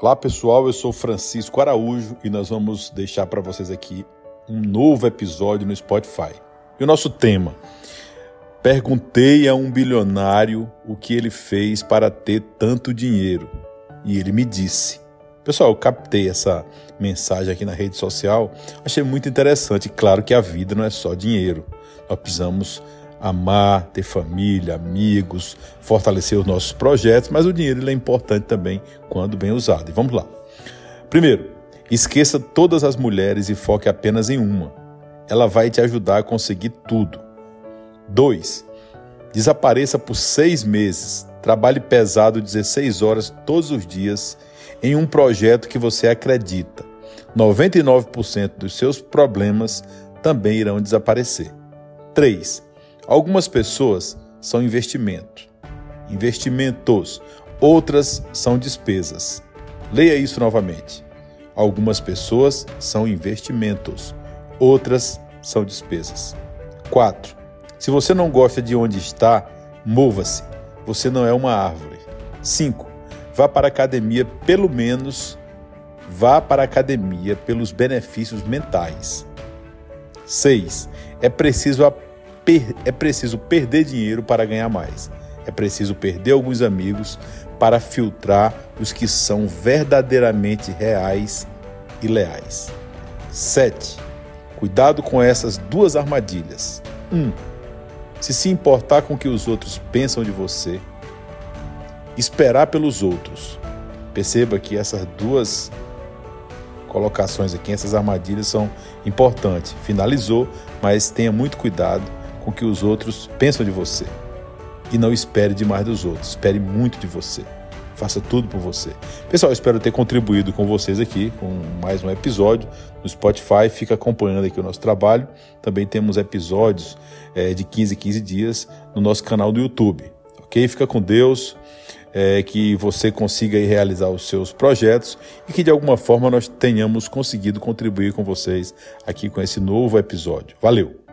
Olá pessoal, eu sou Francisco Araújo e nós vamos deixar para vocês aqui um novo episódio no Spotify. E o nosso tema: Perguntei a um bilionário o que ele fez para ter tanto dinheiro e ele me disse. Pessoal, eu captei essa mensagem aqui na rede social, achei muito interessante. Claro que a vida não é só dinheiro, nós precisamos amar, ter família, amigos, fortalecer os nossos projetos, mas o dinheiro é importante também quando bem usado. E vamos lá. Primeiro, esqueça todas as mulheres e foque apenas em uma. Ela vai te ajudar a conseguir tudo. 2. Desapareça por seis meses. Trabalhe pesado 16 horas todos os dias em um projeto que você acredita. 99% dos seus problemas também irão desaparecer. 3. Algumas pessoas são investimento, investimentos, outras são despesas. Leia isso novamente. Algumas pessoas são investimentos, outras são despesas. 4. Se você não gosta de onde está, mova-se. Você não é uma árvore. 5. Vá para a academia pelo menos vá para a academia pelos benefícios mentais. 6. É preciso é preciso perder dinheiro para ganhar mais. É preciso perder alguns amigos para filtrar os que são verdadeiramente reais e leais. 7. Cuidado com essas duas armadilhas. 1. Um, se se importar com o que os outros pensam de você, esperar pelos outros. Perceba que essas duas colocações aqui, essas armadilhas são importantes. Finalizou, mas tenha muito cuidado o que os outros pensam de você. E não espere demais dos outros, espere muito de você. Faça tudo por você. Pessoal, espero ter contribuído com vocês aqui com mais um episódio no Spotify. Fica acompanhando aqui o nosso trabalho. Também temos episódios é, de 15 15 dias no nosso canal do YouTube. Ok? Fica com Deus. É, que você consiga realizar os seus projetos e que de alguma forma nós tenhamos conseguido contribuir com vocês aqui com esse novo episódio. Valeu!